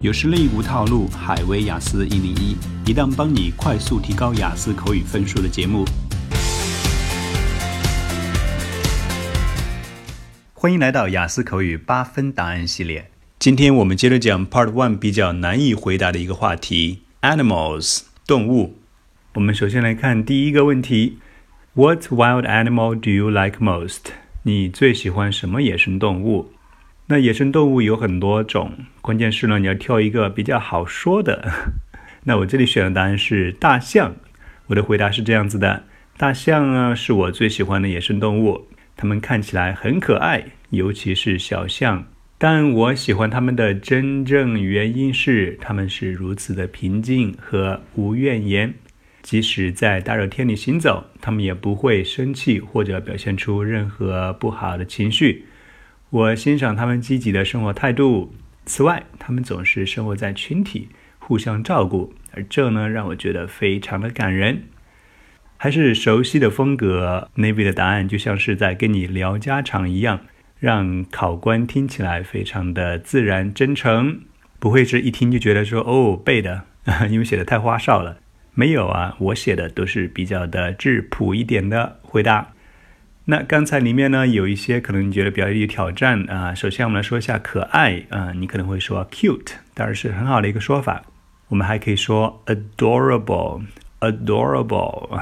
有实力无套路，海威雅思一零一，一档帮你快速提高雅思口语分数的节目。欢迎来到雅思口语八分答案系列。今天我们接着讲 Part One 比较难以回答的一个话题：Animals 动物。我们首先来看第一个问题：What wild animal do you like most？你最喜欢什么野生动物？那野生动物有很多种，关键是呢，你要挑一个比较好说的。那我这里选的答案是大象。我的回答是这样子的：大象呢是我最喜欢的野生动物，它们看起来很可爱，尤其是小象。但我喜欢它们的真正原因是，它们是如此的平静和无怨言，即使在大热天里行走，它们也不会生气或者表现出任何不好的情绪。我欣赏他们积极的生活态度。此外，他们总是生活在群体，互相照顾，而这呢，让我觉得非常的感人。还是熟悉的风格，Navy 的答案就像是在跟你聊家常一样，让考官听起来非常的自然真诚，不会是一听就觉得说哦背的，因为写的太花哨了。没有啊，我写的都是比较的质朴一点的回答。那刚才里面呢，有一些可能你觉得比较有挑战啊。首先我们来说一下可爱啊，你可能会说 cute，当然是很好的一个说法。我们还可以说 adorable，adorable。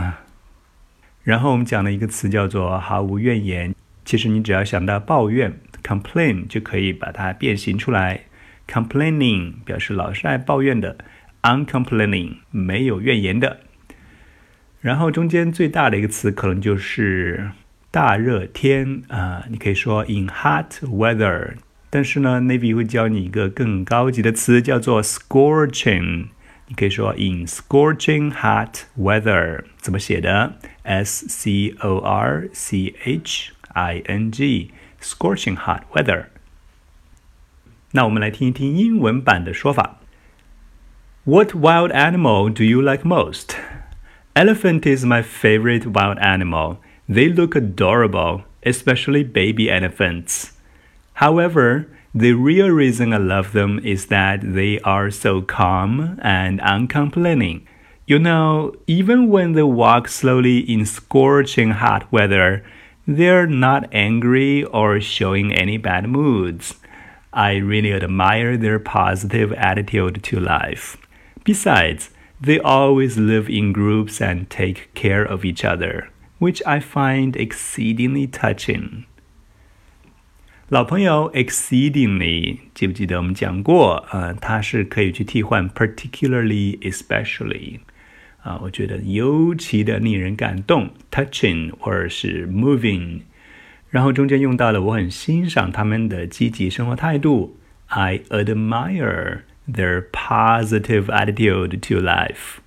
然后我们讲了一个词叫做毫无怨言，其实你只要想到抱怨 complain 就可以把它变形出来。complaining 表示老是爱抱怨的，uncomplaining 没有怨言的。然后中间最大的一个词可能就是。大热天啊，你可以说 in hot weather，但是呢，Navy 会教你一个更高级的词，叫做 scorching。你可以说 in scorching hot weather，怎么写的？S C O R C H I N G，scorching hot weather。那我们来听一听英文版的说法。What wild animal do you like most? Elephant is my favorite wild animal. They look adorable, especially baby elephants. However, the real reason I love them is that they are so calm and uncomplaining. You know, even when they walk slowly in scorching hot weather, they're not angry or showing any bad moods. I really admire their positive attitude to life. Besides, they always live in groups and take care of each other which I find exceedingly touching。老朋友，exceedingly，记不记得我们讲过？呃，它是可以去替换 particularly、especially。啊，我觉得尤其的令人感动，touching 或者是 moving。然后中间用到了我很欣赏他们的积极生活态度，I admire their positive attitude to life。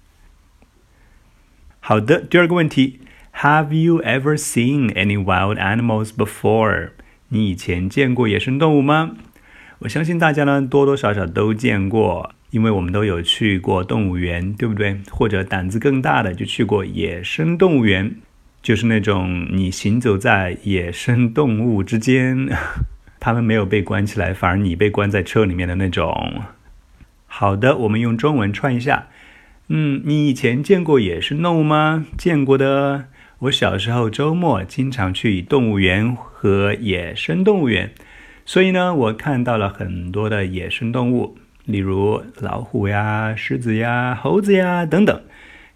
好的，第二个问题。 Have you ever seen any wild animals before？你以前见过野生动物吗？我相信大家呢多多少少都见过，因为我们都有去过动物园，对不对？或者胆子更大的就去过野生动物园，就是那种你行走在野生动物之间，他们没有被关起来，反而你被关在车里面的那种。好的，我们用中文串一下。嗯，你以前见过野生动物吗？见过的。我小时候周末经常去动物园和野生动物园，所以呢，我看到了很多的野生动物，例如老虎呀、狮子呀、猴子呀等等。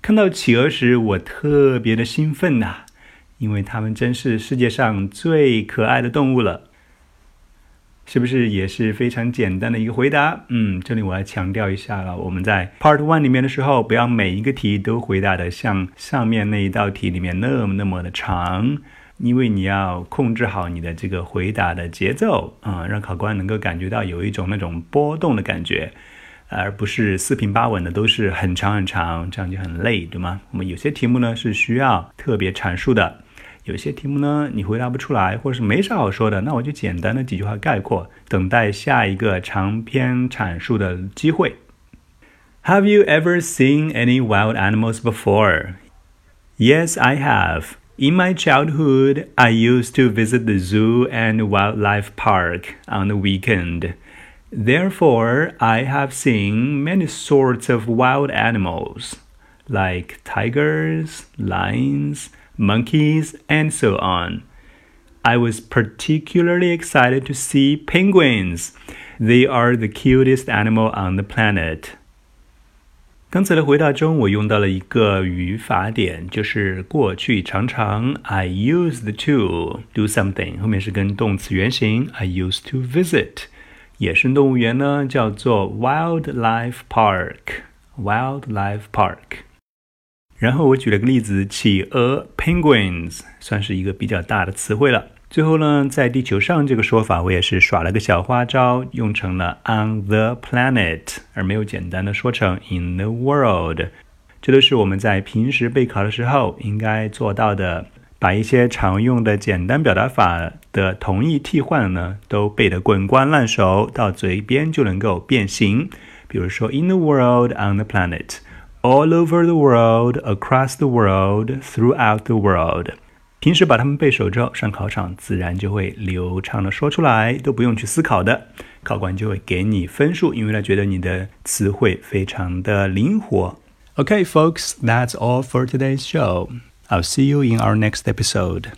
看到企鹅时，我特别的兴奋呐，因为它们真是世界上最可爱的动物了。是不是也是非常简单的一个回答？嗯，这里我要强调一下了，我们在 Part One 里面的时候，不要每一个题都回答的像上面那一道题里面那么那么的长，因为你要控制好你的这个回答的节奏啊，让考官能够感觉到有一种那种波动的感觉，而不是四平八稳的都是很长很长，这样就很累，对吗？我们有些题目呢是需要特别阐述的。有些题目呢，你回答不出来，或者是没啥好说的，那我就简单的几句话概括，等待下一个长篇阐述的机会。Have you ever seen any wild animals before? Yes, I have. In my childhood, I used to visit the zoo and wildlife park on the weekend. Therefore, I have seen many sorts of wild animals, like tigers, lions, monkeys, and so on. I was particularly excited to see penguins. They are the cutest animal on the planet. 刚才的回答中，我用到了一个语法点，就是过去常常。I used to do something，后面是跟动词原形。I used to visit。野生动物园呢，叫做 wildlife park。wildlife park。 然后我举了个例子，企鹅 penguins 算是一个比较大的词汇了。最后呢，在地球上这个说法，我也是耍了个小花招，用成了 on the planet，而没有简单的说成 in the world。这都是我们在平时备考的时候应该做到的，把一些常用的简单表达法的同义替换呢，都背得滚瓜烂熟，到嘴边就能够变形。比如说 in the world，on the planet planet，all over the world，across the world，throughout the world。平时把它们背熟之后，上考场自然就会流畅的说出来，都不用去思考的，考官就会给你分数，因为他觉得你的词汇非常的灵活。Okay, folks, that's all for today's show. I'll see you in our next episode.